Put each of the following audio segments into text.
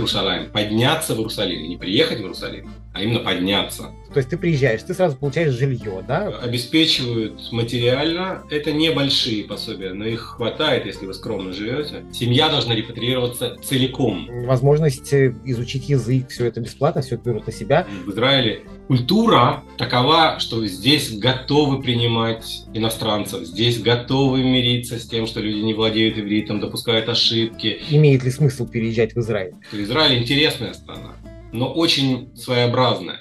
Иерусалим, подняться в Иерусалим, не приехать в Иерусалим, а именно подняться. То есть ты приезжаешь, ты сразу получаешь жилье, да? Обеспечивают материально. Это небольшие пособия, но их хватает, если вы скромно живете. Семья должна репатриироваться целиком. Возможность э, изучить язык, все это бесплатно, все это берут на себя. В Израиле культура такова, что здесь готовы принимать иностранцев, здесь готовы мириться с тем, что люди не владеют ивритом, допускают ошибки. Имеет ли смысл переезжать в Израиль? Израиль интересная страна, но очень своеобразная.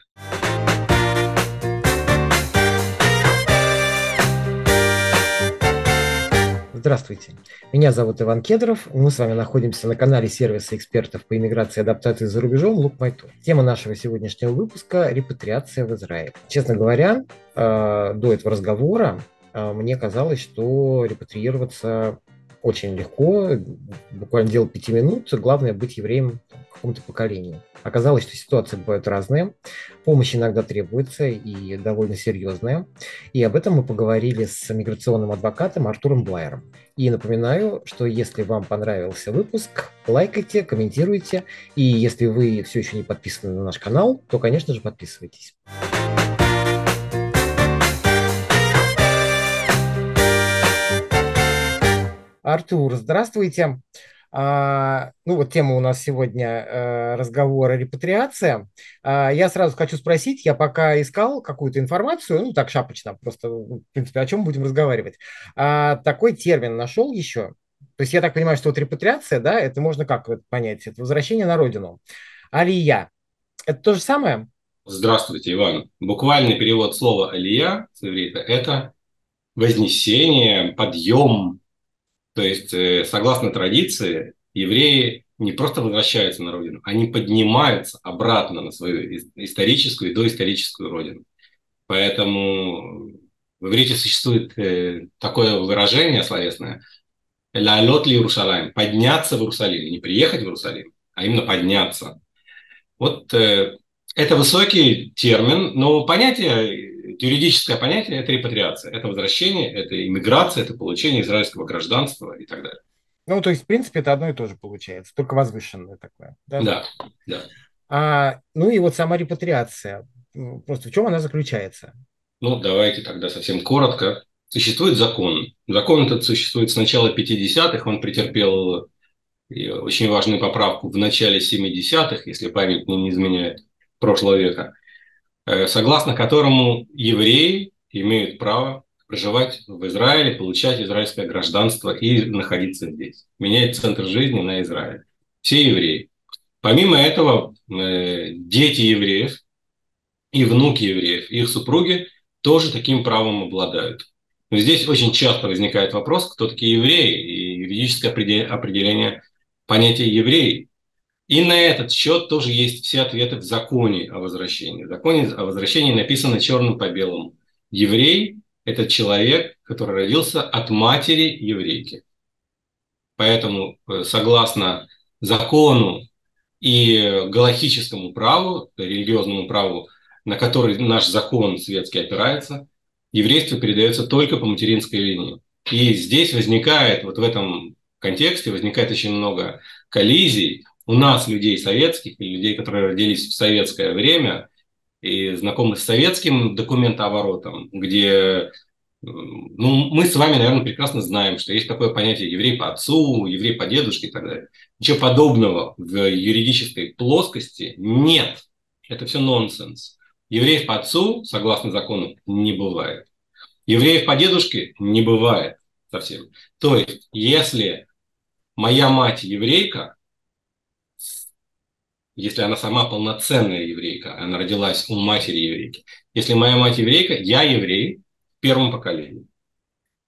Здравствуйте, меня зовут Иван Кедров. Мы с вами находимся на канале сервиса экспертов по иммиграции и адаптации за рубежом My Tour. Тема нашего сегодняшнего выпуска – репатриация в Израиль. Честно говоря, э, до этого разговора э, мне казалось, что репатриироваться очень легко, буквально дело пяти минут. Главное быть евреем какому-то поколению. Оказалось, что ситуации бывают разные, помощь иногда требуется и довольно серьезная. И об этом мы поговорили с миграционным адвокатом Артуром Блайером. И напоминаю, что если вам понравился выпуск, лайкайте, комментируйте. И если вы все еще не подписаны на наш канал, то, конечно же, подписывайтесь. Артур, здравствуйте. А, ну вот тема у нас сегодня э, разговора репатриация. А, я сразу хочу спросить, я пока искал какую-то информацию, ну так шапочно, просто, в принципе, о чем будем разговаривать. А, такой термин нашел еще. То есть я так понимаю, что вот репатриация, да, это можно как понять? Это возвращение на родину. Алия. Это то же самое? Здравствуйте, Иван. Буквальный перевод слова «алия» с это вознесение, подъем, то есть, э, согласно традиции, евреи не просто возвращаются на родину, они поднимаются обратно на свою историческую и доисторическую родину. Поэтому в иврите существует э, такое выражение словесное «лалот ли Иерусалим» – подняться в Иерусалим, не приехать в Иерусалим, а именно подняться. Вот э, это высокий термин, но понятие юридическое понятие – это репатриация, это возвращение, это иммиграция, это получение израильского гражданства и так далее. Ну, то есть, в принципе, это одно и то же получается, только возвышенное такое. Да, да. да. А, ну и вот сама репатриация, просто в чем она заключается? Ну, давайте тогда совсем коротко. Существует закон. Закон этот существует с начала 50-х, он претерпел очень важную поправку в начале 70-х, если память мне не изменяет, прошлого века. Э, согласно которому евреи имеют право проживать в Израиле, получать израильское гражданство и находиться здесь, менять центр жизни на Израиль. Все евреи. Помимо этого, э, дети евреев и внуки евреев, их супруги тоже таким правом обладают. Но здесь очень часто возникает вопрос, кто такие евреи, и юридическое определение понятия евреи и на этот счет тоже есть все ответы в законе о возвращении. В законе о возвращении написано черным по белому. Еврей – это человек, который родился от матери еврейки. Поэтому, э, согласно закону и галахическому праву, религиозному праву, на который наш закон светский опирается, еврейство передается только по материнской линии. И здесь возникает, вот в этом контексте возникает очень много коллизий, у нас, людей советских, и людей, которые родились в советское время, и знакомы с советским документооборотом, где ну, мы с вами, наверное, прекрасно знаем, что есть такое понятие еврей по отцу, еврей по дедушке и так далее. Ничего подобного в юридической плоскости нет. Это все нонсенс. Евреев по отцу, согласно закону, не бывает. Евреев по дедушке не бывает совсем. То есть, если моя мать еврейка, если она сама полноценная еврейка, она родилась у матери еврейки. Если моя мать еврейка, я еврей в первом поколении.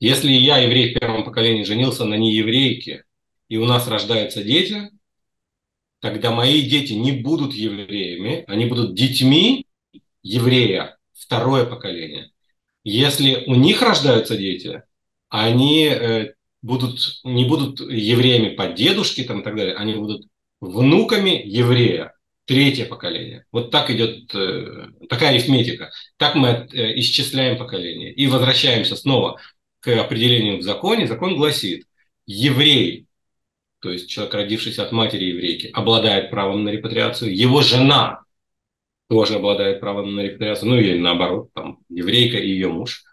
Если я еврей в первом поколении женился на нееврейке, и у нас рождаются дети, тогда мои дети не будут евреями, они будут детьми еврея, второе поколение. Если у них рождаются дети, они э, будут, не будут евреями по дедушке там, и так далее, они будут внуками еврея, третье поколение. Вот так идет э, такая арифметика. Так мы э, исчисляем поколение. И возвращаемся снова к определению в законе. Закон гласит, еврей то есть человек, родившийся от матери еврейки, обладает правом на репатриацию, его жена тоже обладает правом на репатриацию, ну или наоборот, там, еврейка и ее муж.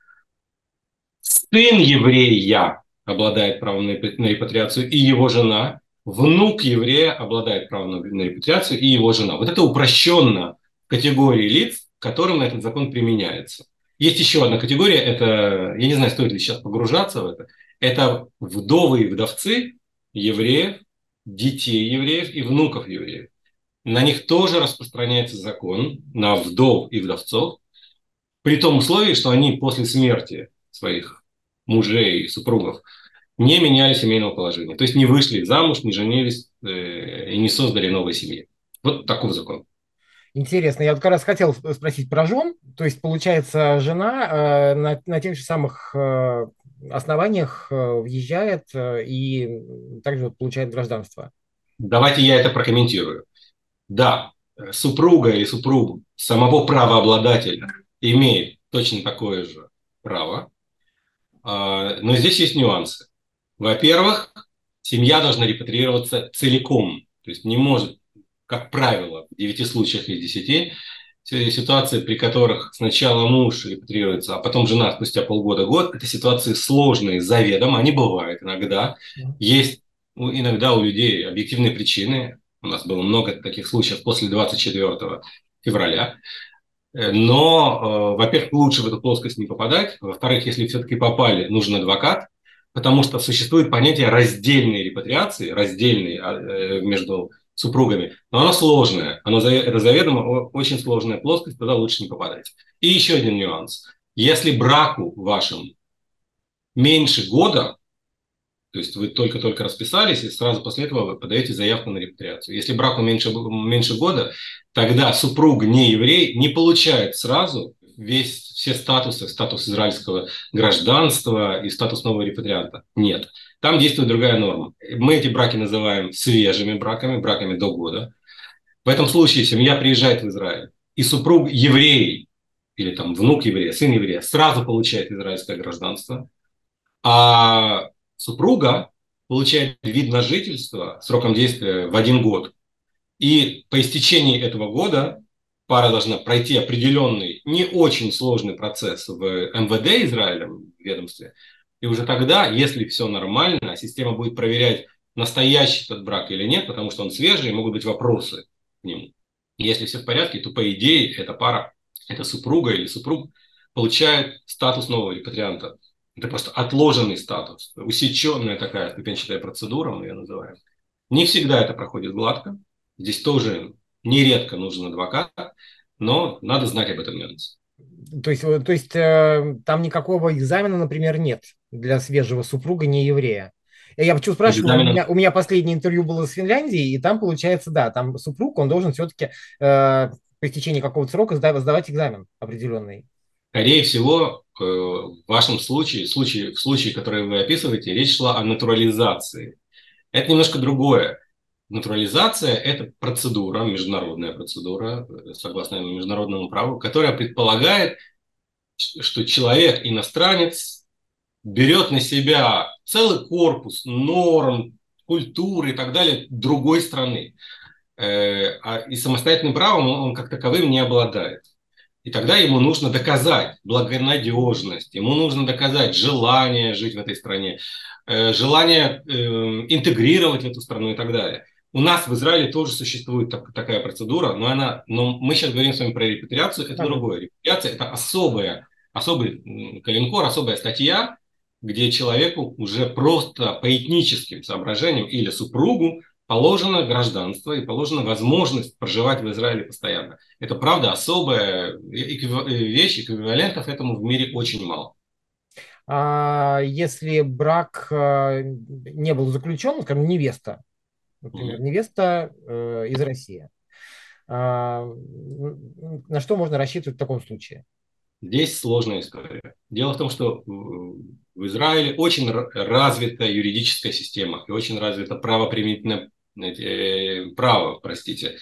Сын еврея обладает правом на репатриацию, и его жена, внук еврея обладает правом на репатриацию, и его жена. Вот это упрощенно категории лиц, которым этот закон применяется. Есть еще одна категория, это, я не знаю, стоит ли сейчас погружаться в это, это вдовы и вдовцы евреев, детей евреев и внуков евреев. На них тоже распространяется закон, на вдов и вдовцов, при том условии, что они после смерти своих мужей и супругов не меняли семейного положения. То есть не вышли замуж, не женились э, и не создали новой семьи. Вот такой закон. Интересно. Я вот как раз хотел спросить про жен. То есть, получается, жена э, на, на тех же самых э, основаниях э, въезжает э, и также вот получает гражданство. Давайте я это прокомментирую. Да, супруга или супруг самого правообладателя имеет точно такое же право, а, но здесь есть нюансы. Во-первых, семья должна репатриироваться целиком, то есть не может, как правило, в 9 случаях из 10 ситуации, при которых сначала муж репатрируется, а потом жена спустя полгода-год, это ситуации сложные заведомо, они бывают иногда. Есть иногда у людей объективные причины, у нас было много таких случаев после 24 февраля, но, э, во-первых, лучше в эту плоскость не попадать, во-вторых, если все-таки попали, нужен адвокат, потому что существует понятие раздельной репатриации, раздельной а, э, между супругами, но оно сложное, оно, заведомо очень сложная плоскость, туда лучше не попадать. И еще один нюанс. Если браку вашему меньше года, то есть вы только-только расписались, и сразу после этого вы подаете заявку на репатриацию. Если браку меньше, меньше года, тогда супруг не еврей не получает сразу весь, все статусы, статус израильского гражданства и статус нового репатрианта. Нет. Там действует другая норма. Мы эти браки называем свежими браками, браками до года. В этом случае семья приезжает в Израиль, и супруг еврей, или там внук еврея, сын еврея, сразу получает израильское гражданство, а супруга получает вид на жительство сроком действия в один год. И по истечении этого года пара должна пройти определенный, не очень сложный процесс в МВД Израиля, в ведомстве, и уже тогда, если все нормально, система будет проверять, настоящий этот брак или нет, потому что он свежий, и могут быть вопросы к нему. Если все в порядке, то по идее эта пара, эта супруга или супруг получает статус нового репатрианта. Это просто отложенный статус, усеченная такая ступенчатая процедура, мы ее называем. Не всегда это проходит гладко. Здесь тоже нередко нужен адвокат, но надо знать об этом нюансе. То есть, то есть э, там никакого экзамена, например, нет для свежего супруга не еврея. Я почему спрашиваю, у меня, у меня последнее интервью было с Финляндией, и там получается, да, там супруг, он должен все-таки э, по истечении какого-то срока сдавать, сдавать экзамен определенный. Скорее всего, э, в вашем случае, случае, в случае, который вы описываете, речь шла о натурализации. Это немножко другое. Натурализация – это процедура, международная процедура, э, согласно международному праву, которая предполагает, что человек, иностранец, берет на себя целый корпус норм, культуры и так далее другой страны. Э, а и самостоятельным правом он как таковым не обладает. И тогда ему нужно доказать благонадежность, ему нужно доказать желание жить в этой стране, э, желание интегрировать в эту страну и так далее. У нас в Израиле тоже существует так, такая процедура, но, она, но мы сейчас говорим с вами про репатриацию, это ага. другое. Репатриация – это особая, особый калинкор, особая статья, где человеку уже просто по этническим соображениям или супругу положено гражданство и положена возможность проживать в Израиле постоянно. Это правда особая вещь, эквивалентов этому в мире очень мало. А если брак э, не был заключен, скажем, невеста, например, невеста э, из России. А, на что можно рассчитывать в таком случае? Здесь сложная история. Дело в том, что в Израиле очень развита юридическая система и очень развито правоприменительное э, право, простите,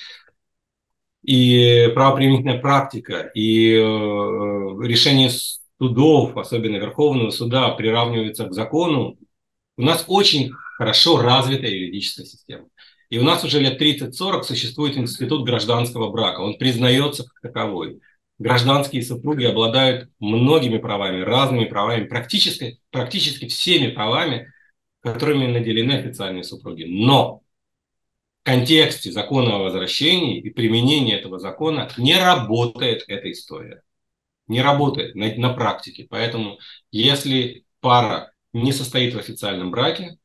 и правоприменительная практика, и э, решение судов, особенно Верховного суда, приравнивается к закону У нас очень хорошо развитая юридическая система. И у нас уже лет 30-40 существует институт гражданского брака. Он признается как таковой. Гражданские супруги обладают многими правами, разными правами, практически, практически всеми правами, которыми наделены официальные супруги. Но в контексте закона о возвращении и применения этого закона не работает эта история. Не работает на, на практике. Поэтому если пара не состоит в официальном браке,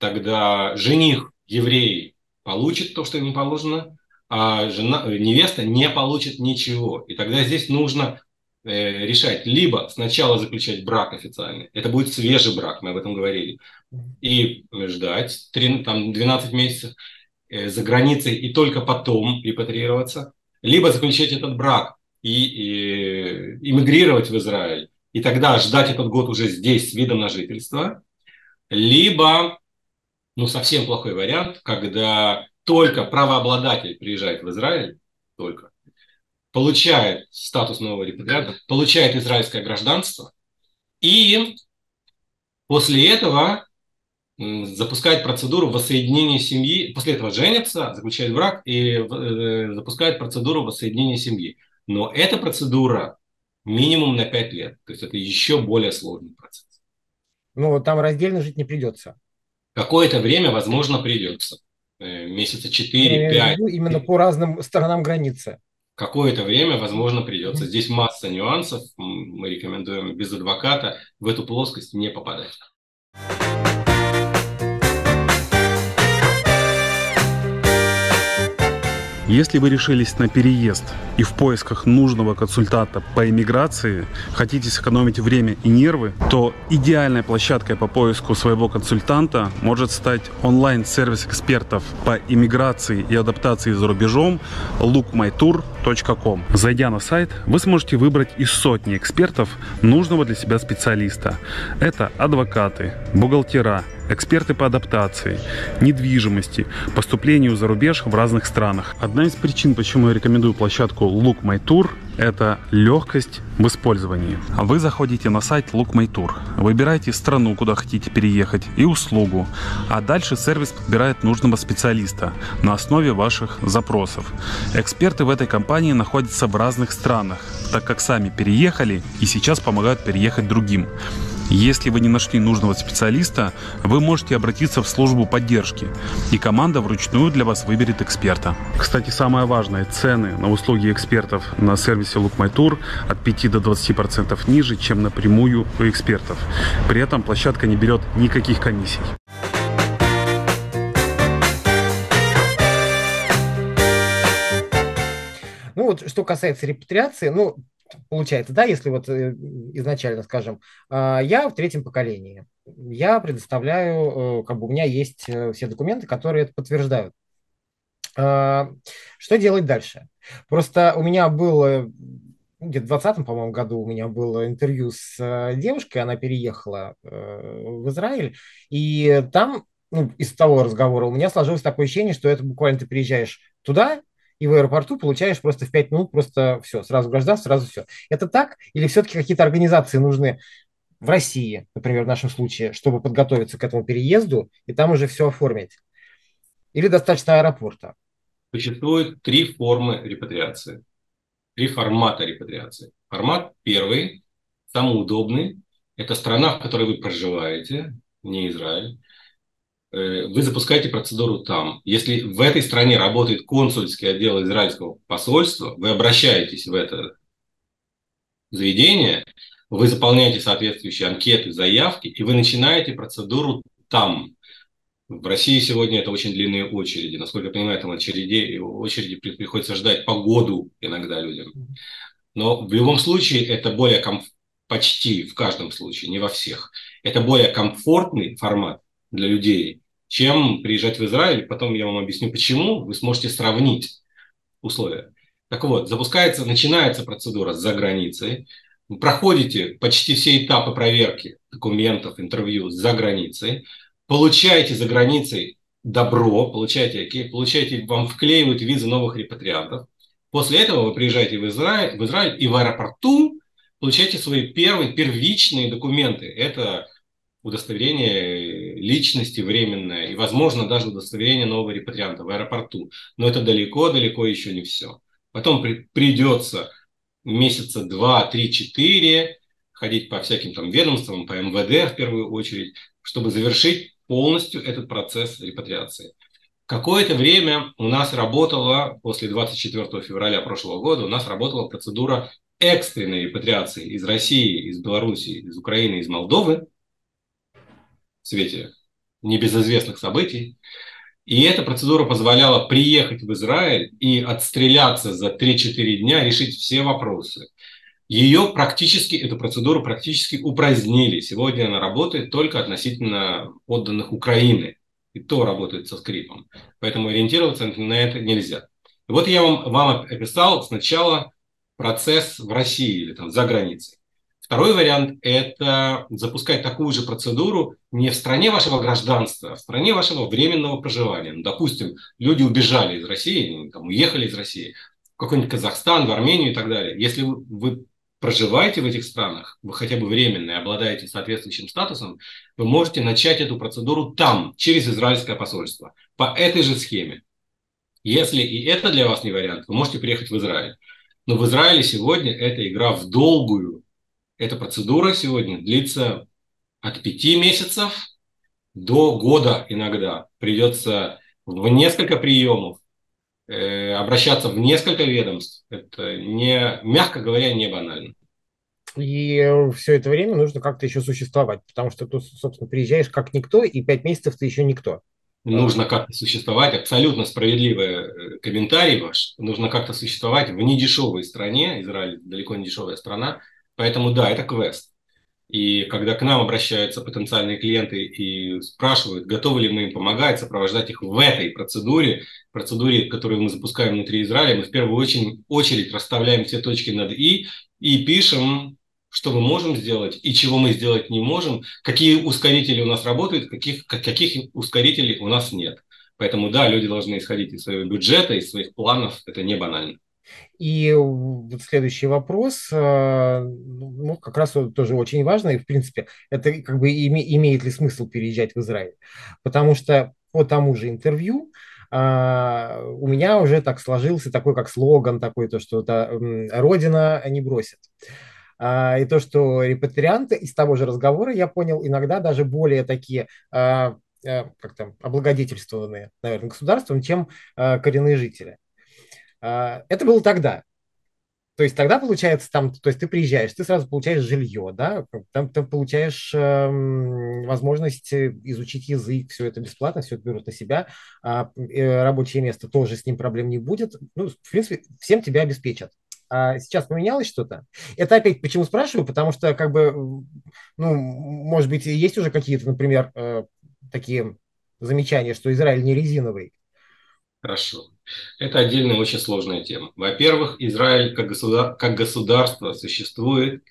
тогда жених еврей получит то, что ему положено, а жена, невеста не получит ничего. И тогда здесь нужно э, решать. Либо сначала заключать брак официальный, это будет свежий брак, мы об этом говорили, и ждать 3, там, 12 месяцев э, за границей и только потом репатриироваться, либо заключать этот брак и, и иммигрировать в Израиль, и тогда ждать этот год уже здесь с видом на жительство, либо ну, совсем плохой вариант, когда только правообладатель приезжает в Израиль, только, получает статус нового репатрианта, получает израильское гражданство, и после этого запускает процедуру воссоединения семьи, после этого женится, заключает брак и э, запускает процедуру воссоединения семьи. Но эта процедура минимум на 5 лет, то есть это еще более сложный процесс. Ну, там раздельно жить не придется. Какое-то время, возможно, придется. Э, месяца 4-5. Именно по разным сторонам границы. Какое-то время, возможно, придется. Здесь масса нюансов. Мы рекомендуем без адвоката в эту плоскость не попадать. Если вы решились на переезд и в поисках нужного консультанта по иммиграции хотите сэкономить время и нервы, то идеальной площадкой по поиску своего консультанта может стать онлайн-сервис экспертов по иммиграции и адаптации за рубежом lookmytour.com. Зайдя на сайт, вы сможете выбрать из сотни экспертов нужного для себя специалиста. Это адвокаты, бухгалтера, эксперты по адаптации, недвижимости, поступлению за рубеж в разных странах. Одна из причин, почему я рекомендую площадку Look My Tour, это легкость в использовании. Вы заходите на сайт Look выбираете страну, куда хотите переехать и услугу, а дальше сервис подбирает нужного специалиста на основе ваших запросов. Эксперты в этой компании находятся в разных странах, так как сами переехали и сейчас помогают переехать другим. Если вы не нашли нужного специалиста, вы можете обратиться в службу поддержки, и команда вручную для вас выберет эксперта. Кстати, самое важное, цены на услуги экспертов на сервисе Look My Tour от 5 до 20% ниже, чем напрямую у экспертов. При этом площадка не берет никаких комиссий. Ну вот, что касается репатриации, ну, получается, да, если вот э, изначально, скажем, а, я в третьем поколении, я предоставляю, э, как бы у меня есть э, все документы, которые это подтверждают. А, что делать дальше? Просто у меня было где-то в 2020, по-моему, году у меня было интервью с девушкой, она переехала в Израиль, и там, ну, из того разговора у меня сложилось такое ощущение, что это буквально ты приезжаешь туда, и в аэропорту получаешь просто в 5 минут просто все, сразу гражданство, сразу все. Это так? Или все-таки какие-то организации нужны в России, например, в нашем случае, чтобы подготовиться к этому переезду и там уже все оформить? Или достаточно аэропорта? Существует три формы репатриации, три формата репатриации. Формат первый, самый удобный, это страна, в которой вы проживаете, не Израиль. Э, вы запускаете процедуру там. Если в этой стране работает консульский отдел израильского посольства, вы обращаетесь в это заведение, вы заполняете соответствующие анкеты, заявки, и вы начинаете процедуру там. В России сегодня это очень длинные очереди. Насколько я понимаю, там очереди, очереди приходится ждать по году иногда людям. Но в любом случае это более комф... почти в каждом случае, не во всех. Это более комфортный формат для людей, чем приезжать в Израиль. Потом я вам объясню, почему. Вы сможете сравнить условия. Так вот, запускается, начинается процедура за границей. Вы проходите почти все этапы проверки документов, интервью за границей. Получаете за границей добро, получаете, получаете, вам вклеивают визы новых репатриантов. После этого вы приезжаете в Израиль, в Израиль и в аэропорту получаете свои первые первичные документы. Это удостоверение личности временное и, возможно, даже удостоверение нового репатрианта в аэропорту. Но это далеко-далеко еще не все. Потом при, придется месяца два, три, четыре ходить по всяким там ведомствам, по МВД в первую очередь, чтобы завершить полностью этот процесс репатриации. Какое-то время у нас работала, после 24 февраля прошлого года, у нас работала процедура экстренной репатриации из России, из Белоруссии, из Украины, из Молдовы в свете небезызвестных событий. И эта процедура позволяла приехать в Израиль и отстреляться за 3-4 дня, решить все вопросы. Ее практически, эту процедуру практически упразднили. Сегодня она работает только относительно подданных Украины. И то работает со скрипом. Поэтому ориентироваться на это нельзя. Вот я вам, вам описал сначала процесс в России или там за границей. Второй вариант – это запускать такую же процедуру не в стране вашего гражданства, а в стране вашего временного проживания. Ну, допустим, люди убежали из России, там, уехали из России в какой-нибудь Казахстан, в Армению и так далее. Если вы проживаете в этих странах, вы хотя бы временно и обладаете соответствующим статусом, вы можете начать эту процедуру там, через израильское посольство, по этой же схеме. Если и это для вас не вариант, вы можете приехать в Израиль. Но в Израиле сегодня эта игра в долгую. Эта процедура сегодня длится от пяти месяцев до года иногда. Придется в несколько приемов э, обращаться в несколько ведомств. Это, не, мягко говоря, не банально. И все это время нужно как-то еще существовать, потому что ты, собственно, приезжаешь как никто, и пять месяцев ты еще никто нужно как-то существовать, абсолютно справедливый э, комментарий ваш, нужно как-то существовать в недешевой стране, Израиль далеко не дешевая страна, поэтому да, это квест. И когда к нам обращаются потенциальные клиенты и спрашивают, готовы ли мы им помогать, сопровождать их в этой процедуре, процедуре, которую мы запускаем внутри Израиля, мы в первую очередь, очередь расставляем все точки над «и» и пишем что мы можем сделать и чего мы сделать не можем, какие ускорители у нас работают, каких, каких ускорителей у нас нет. Поэтому да, люди должны исходить из своего бюджета, из своих планов, это не банально. И вот следующий вопрос, э, ну, как раз тоже очень важный, в принципе, это как бы имеет ли смысл переезжать в Израиль? Потому что по тому же интервью а, у меня уже так сложился такой как слоган такой, то, что это «Родина не бросит». А, и то, что репатрианты из того же разговора, я понял, иногда даже более такие а, а, как там, облагодетельствованные, наверное, государством, чем коренные жители. Это было тогда. То есть тогда получается там, то есть ты приезжаешь, ты сразу получаешь жилье, да, там ты получаешь э, возможность изучить язык, все это бесплатно, все это берут на себя, а, э, рабочее место тоже с ним проблем не будет. Ну, в принципе, всем тебя обеспечат. А сейчас поменялось что-то? Это опять почему спрашиваю, потому что, как бы, ну, может быть, есть уже какие-то, например, э, такие замечания, что Израиль не резиновый. Хорошо. Это отдельная очень сложная тема. Во-первых, Израиль как, государ... как государство существует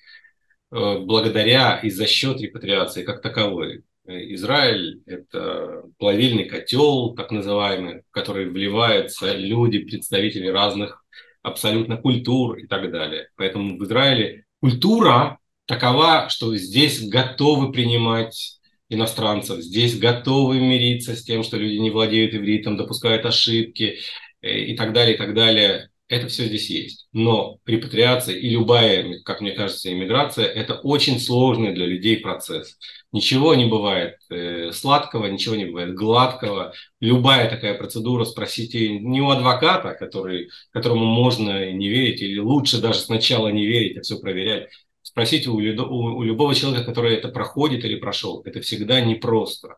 э, благодаря и за счет репатриации как таковой. Израиль – это плавильный котел, так называемый, в который вливаются люди, представители разных абсолютно культур и так далее. Поэтому в Израиле культура такова, что здесь готовы принимать иностранцев, здесь готовы мириться с тем, что люди не владеют ивритом, допускают ошибки э, и так далее, и так далее. Это все здесь есть. Но репатриация и любая, как мне кажется, иммиграция – это очень сложный для людей процесс. Ничего не бывает э, сладкого, ничего не бывает гладкого. Любая такая процедура, спросите не у адвоката, который, которому можно не верить, или лучше даже сначала не верить, а все проверять. Спросите у, у, у любого человека, который это проходит или прошел. Это всегда непросто.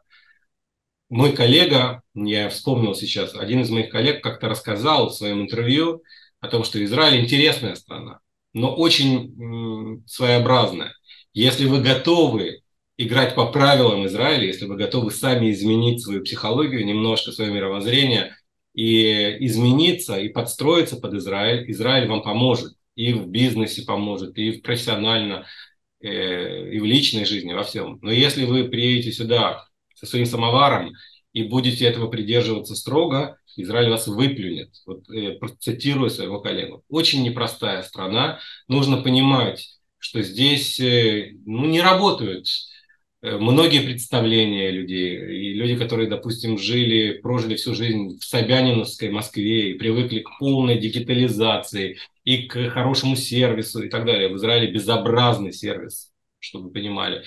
Мой коллега, я вспомнил сейчас, один из моих коллег как-то рассказал в своем интервью о том, что Израиль интересная страна, но очень своеобразная. Если вы готовы играть по правилам Израиля, если вы готовы сами изменить свою психологию, немножко свое мировоззрение и измениться, и подстроиться под Израиль, Израиль вам поможет. И в бизнесе поможет, и в профессионально, э, и в личной жизни, во всем. Но если вы приедете сюда со своим самоваром и будете этого придерживаться строго, Израиль вас выплюнет. Вот, э, цитирую своего коллегу. Очень непростая страна. Нужно понимать, что здесь э, ну, не работают э, многие представления людей, и люди, которые, допустим, жили, прожили всю жизнь в Собяниновской Москве и привыкли к полной дигитализации и к хорошему сервису и так далее. В Израиле безобразный сервис, чтобы вы понимали.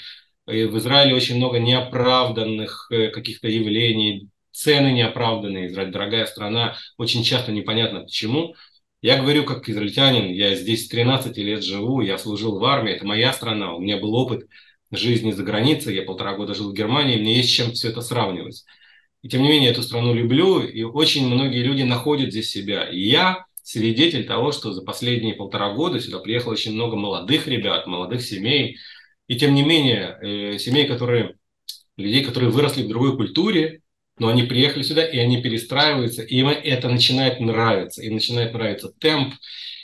И в Израиле очень много неоправданных э, каких-то явлений, цены неоправданные. Израиль дорогая страна, очень часто непонятно почему. Я говорю как израильтянин, я здесь 13 лет живу, я служил в армии, это моя страна, у меня был опыт жизни за границей, я полтора года жил в Германии, мне есть чем все это сравнивать. И тем не менее, эту страну люблю, и очень многие люди находят здесь себя. И я свидетель того, что за последние полтора года сюда приехало очень много молодых ребят, молодых семей. И тем не менее, э, семей, которые, людей, которые выросли в другой культуре, но они приехали сюда, и они перестраиваются, и им это начинает нравиться. Им начинает нравиться темп,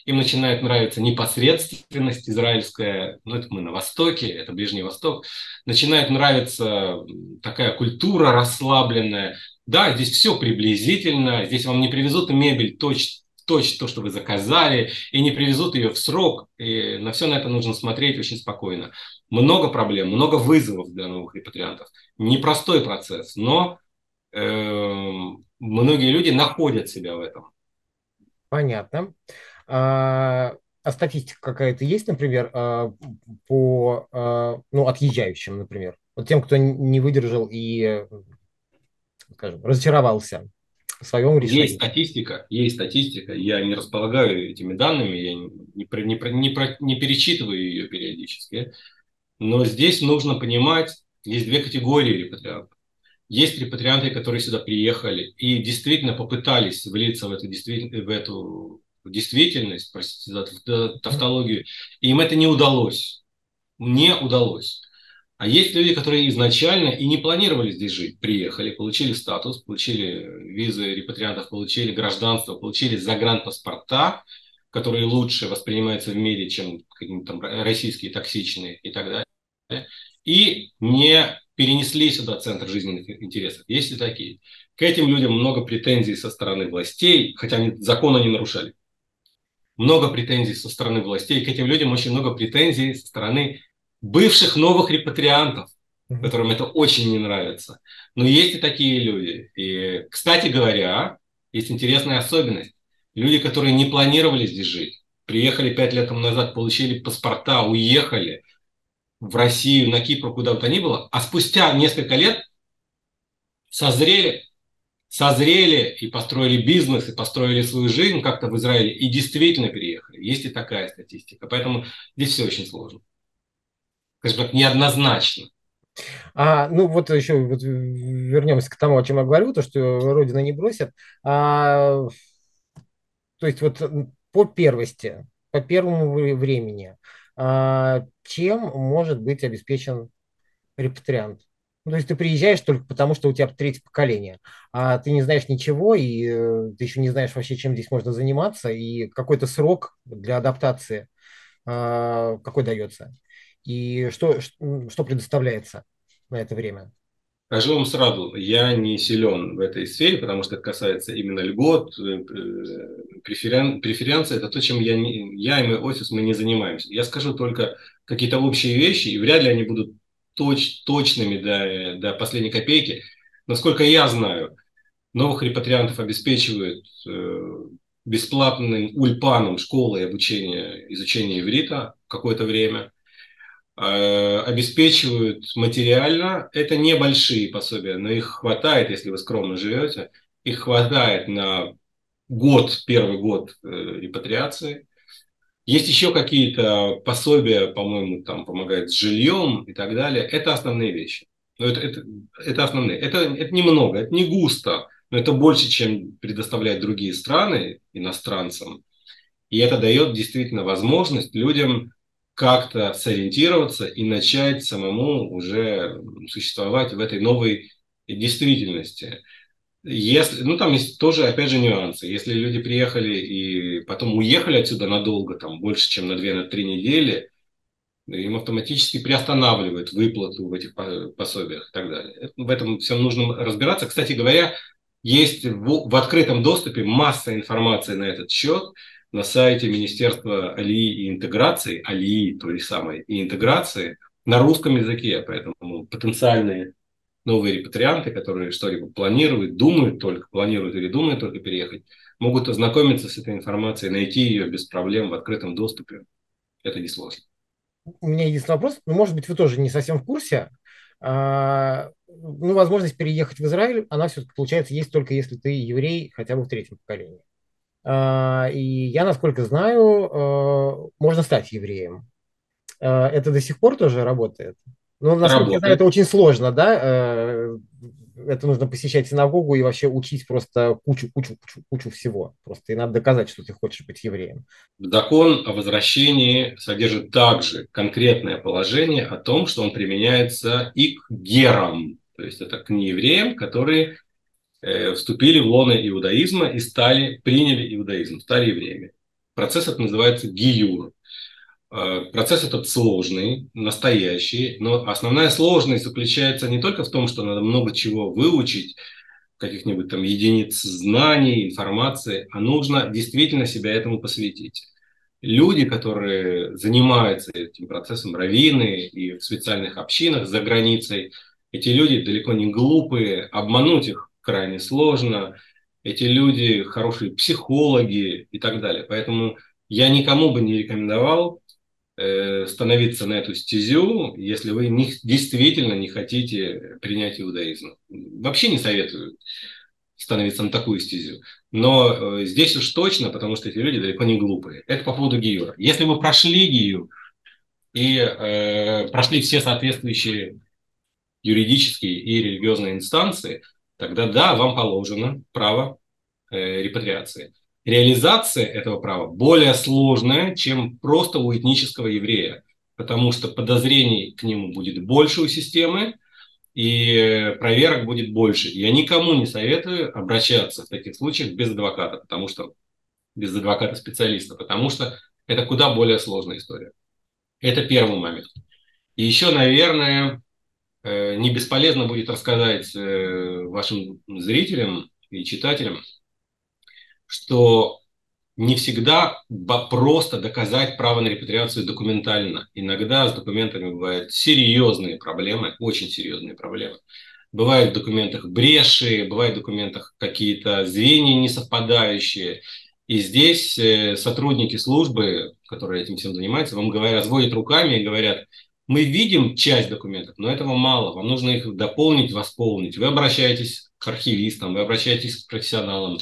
им начинает нравиться непосредственность израильская, ну это мы на Востоке, это Ближний Восток, начинает нравиться такая культура расслабленная. Да, здесь все приблизительно, здесь вам не привезут мебель точно, точно то, что вы заказали, и не привезут ее в срок. И на все на это нужно смотреть очень спокойно. Много проблем, много вызовов для новых репатриантов. Непростой процесс, но Эм, многие люди находят себя в этом. Понятно. А, а статистика какая-то есть, например, а, по а, ну, отъезжающим, например? Вот тем, кто не выдержал и, скажем, разочаровался в своем решении. Есть статистика, есть статистика. Я не располагаю этими данными, я не, не, не, не, не перечитываю ее периодически. Но здесь нужно понимать, есть две категории репатриантов. Есть репатрианты, которые сюда приехали и действительно попытались влиться в эту, в эту действительность, простите за тавтологию, и им это не удалось. Не удалось. А есть люди, которые изначально и не планировали здесь жить. Приехали, получили статус, получили визы репатриантов, получили гражданство, получили загранпаспорта, которые лучше воспринимаются в мире, чем там российские токсичные и так далее. И не перенесли сюда центр жизненных интересов. Есть и такие. К этим людям много претензий со стороны властей, хотя они закона не нарушали. Много претензий со стороны властей. К этим людям очень много претензий со стороны бывших новых репатриантов, которым это очень не нравится. Но есть и такие люди. И, кстати говоря, есть интересная особенность. Люди, которые не планировали здесь жить, приехали пять лет тому назад, получили паспорта, уехали, в Россию, на Кипр, куда бы то ни было, а спустя несколько лет созрели, созрели и построили бизнес, и построили свою жизнь как-то в Израиле, и действительно переехали. Есть и такая статистика. Поэтому здесь все очень сложно. Скажем так, неоднозначно. А, ну вот еще вот вернемся к тому, о чем я говорю, то, что Родина не бросит. А, то есть вот по первости, по первому времени, а, чем может быть обеспечен репатриант. Ну, то есть ты приезжаешь только потому, что у тебя третье поколение, а ты не знаешь ничего, и э, ты еще не знаешь вообще, чем здесь можно заниматься, и какой-то срок для адаптации э, какой дается, и что, что предоставляется на это время. Скажу вам сразу, я не силен в этой сфере, потому что это касается именно льгот, э, э, преферен, преференции. Это то, чем я, не, я и мой офис мы не занимаемся. Я скажу только какие-то общие вещи, и вряд ли они будут точ, точными до, до последней копейки. Насколько я знаю, новых репатриантов обеспечивают э, бесплатным ульпаном школы и обучения, изучения иврита какое-то время – обеспечивают материально. Это небольшие пособия, но их хватает, если вы скромно живете, их хватает на год, первый год э, репатриации. Есть еще какие-то пособия, по-моему, там помогают с жильем и так далее. Это основные вещи. Но это, это, это основные. Это, это немного, это не густо, но это больше, чем предоставляют другие страны иностранцам. И это дает действительно возможность людям как-то сориентироваться и начать самому уже существовать в этой новой действительности. Если, ну, там есть тоже, опять же, нюансы. Если люди приехали и потом уехали отсюда надолго, там, больше, чем на 2-3 на недели, им автоматически приостанавливают выплату в этих пособиях и так далее. В этом всем нужно разбираться. Кстати говоря, есть в, в открытом доступе масса информации на этот счет на сайте Министерства Алии и интеграции, Алии той самой и интеграции, на русском языке, поэтому потенциальные новые репатрианты, которые что-либо планируют, думают только, планируют или думают только переехать, могут ознакомиться с этой информацией, найти ее без проблем в открытом доступе. Это несложно. У меня есть вопрос, ну, может быть, вы тоже не совсем в курсе. А, ну, возможность переехать в Израиль, она все-таки, получается, есть только если ты еврей хотя бы в третьем поколении. А, и я, насколько знаю, а, можно стать евреем. А, это до сих пор тоже работает? Ну, насколько я знаю, это очень сложно, да? Э, это нужно посещать синагогу и вообще учить просто кучу, кучу, кучу, кучу всего. Просто и надо доказать, что ты хочешь быть евреем. Закон о возвращении содержит также конкретное положение о том, что он применяется и к герам, то есть это к неевреям, которые э, вступили в лоно иудаизма и стали, приняли иудаизм, стали евреями. Процесс этот называется гиюр. Э, процесс этот сложный, настоящий, но основная сложность заключается не только в том, что надо много чего выучить, каких-нибудь там единиц знаний, информации, а нужно действительно себя этому посвятить. Люди, которые занимаются этим процессом, раввины и в специальных общинах за границей, эти люди далеко не глупые, обмануть их крайне сложно, эти люди хорошие психологи и так далее. Поэтому я никому бы не рекомендовал Э, становиться на эту стезю, если вы не, действительно не хотите принять иудаизм. Вообще не советую становиться на такую стезю. Но э, здесь уж точно, потому что эти люди далеко не глупые. Это по поводу Гиюра. Если вы прошли Гию и э, прошли все соответствующие юридические и религиозные инстанции, тогда да, вам положено право э, репатриации реализация этого права более сложная, чем просто у этнического еврея, потому что подозрений к нему будет больше у системы, и проверок будет больше. Я никому не советую обращаться в таких случаях без адвоката, потому что без адвоката-специалиста, потому что это куда более сложная история. Это первый момент. И еще, наверное, э, не бесполезно будет рассказать э, вашим зрителям и читателям что не всегда просто доказать право на репатриацию документально. Иногда с документами бывают серьезные проблемы, очень серьезные проблемы. Бывают в документах бреши, бывают в документах какие-то звенья несовпадающие. И здесь э, сотрудники службы, которые этим всем занимаются, вам говорят, разводят руками и говорят, мы видим часть документов, но этого мало, вам нужно их дополнить, восполнить. Вы обращаетесь к архивистам, вы обращаетесь к профессионалам,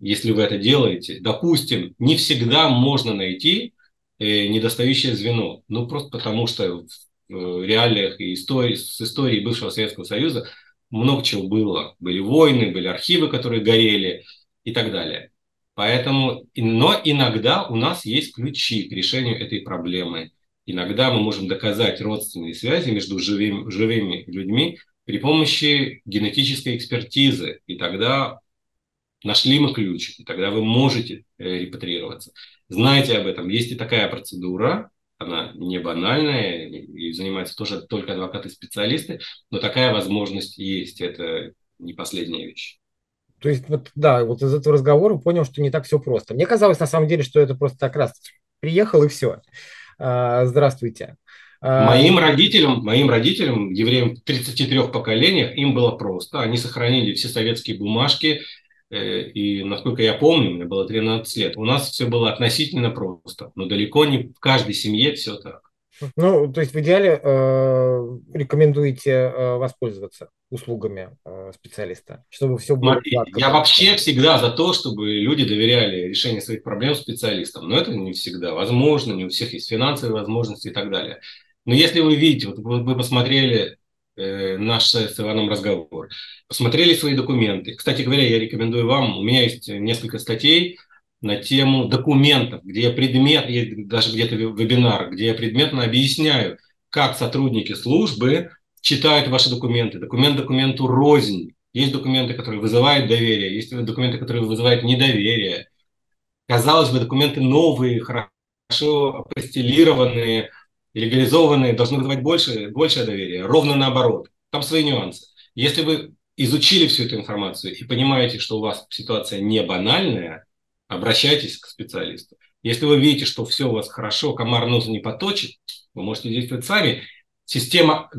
если вы это делаете, допустим, не всегда можно найти э, недостающее звено. Ну, просто потому что в э, реалиях и истории, с историей бывшего Советского Союза много чего было. Были войны, были архивы, которые горели и так далее. Поэтому, но иногда у нас есть ключи к решению этой проблемы. Иногда мы можем доказать родственные связи между живыми, живыми людьми при помощи генетической экспертизы. И тогда Нашли мы ключ, и тогда вы можете э, репатриироваться. Знайте об этом. Есть и такая процедура, она не банальная, и занимаются тоже только адвокаты-специалисты, но такая возможность есть. Это не последняя вещь. То есть, вот, да, вот из этого разговора понял, что не так все просто. Мне казалось, на самом деле, что это просто так раз приехал и все. А, здравствуйте. А, моим родителям, моим родителям, евреям в 33 поколениях, им было просто. Они сохранили все советские бумажки, Э, и, насколько я помню, мне было 13 лет, у нас все было относительно просто, но далеко не в каждой семье все так. Ну, то есть в идеале э, рекомендуете э, воспользоваться услугами э, специалиста, чтобы все было Смотри, гладко. Я вообще всегда за то, чтобы люди доверяли решение своих проблем специалистам, но это не всегда возможно, не у всех есть финансовые возможности и так далее. Но если вы видите, вот вы посмотрели э, наш с Иваном разговор. Посмотрели свои документы. Кстати говоря, я рекомендую вам, у меня есть несколько статей на тему документов, где я предмет, даже где-то вебинар, где я предметно объясняю, как сотрудники службы читают ваши документы. Документ документу рознь. Есть документы, которые вызывают доверие, есть документы, которые вызывают недоверие. Казалось бы, документы новые, хорошо апостелированные, легализованные должны вызывать больше, большее доверие. Ровно наоборот. Там свои нюансы. Если вы изучили всю эту информацию и понимаете, что у вас ситуация не банальная, обращайтесь к специалисту. Если вы видите, что все у вас хорошо, комар носу не поточит, вы можете действовать сами. система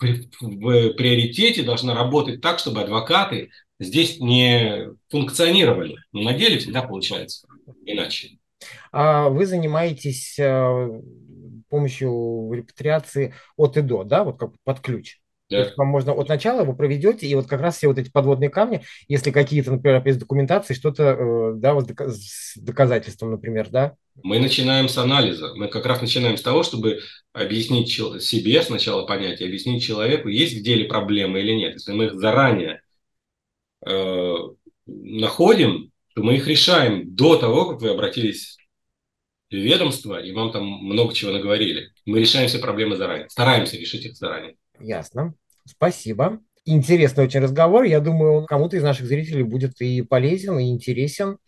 в приоритете должна работать так, чтобы адвокаты здесь не функционировали. Но на деле всегда получается иначе. А вы занимаетесь э, помощью репатриации от и до, да, вот как под ключ? Да. То есть вам можно от начала вы проведете, и вот как раз все вот эти подводные камни, если какие-то, например, без документации, что-то, э, да, вот с доказательством, например, да? Мы начинаем с анализа. Мы как раз начинаем с того, чтобы объяснить себе сначала понять, и объяснить человеку, есть в деле проблемы или нет. Если мы их заранее э, находим, то мы их решаем до того, как вы обратились в ведомство, и вам там много чего наговорили. Мы решаем все проблемы заранее, стараемся решить их заранее. Ясно. Спасибо. Интересный очень разговор. Я думаю, он кому-то из наших зрителей будет и полезен, и интересен.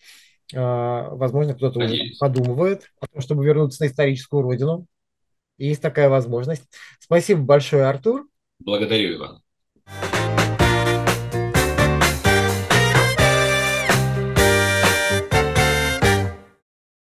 А, возможно, кто-то уже подумывает о том, чтобы вернуться на историческую родину. Есть такая возможность. Спасибо большое, Артур. Благодарю, Иван.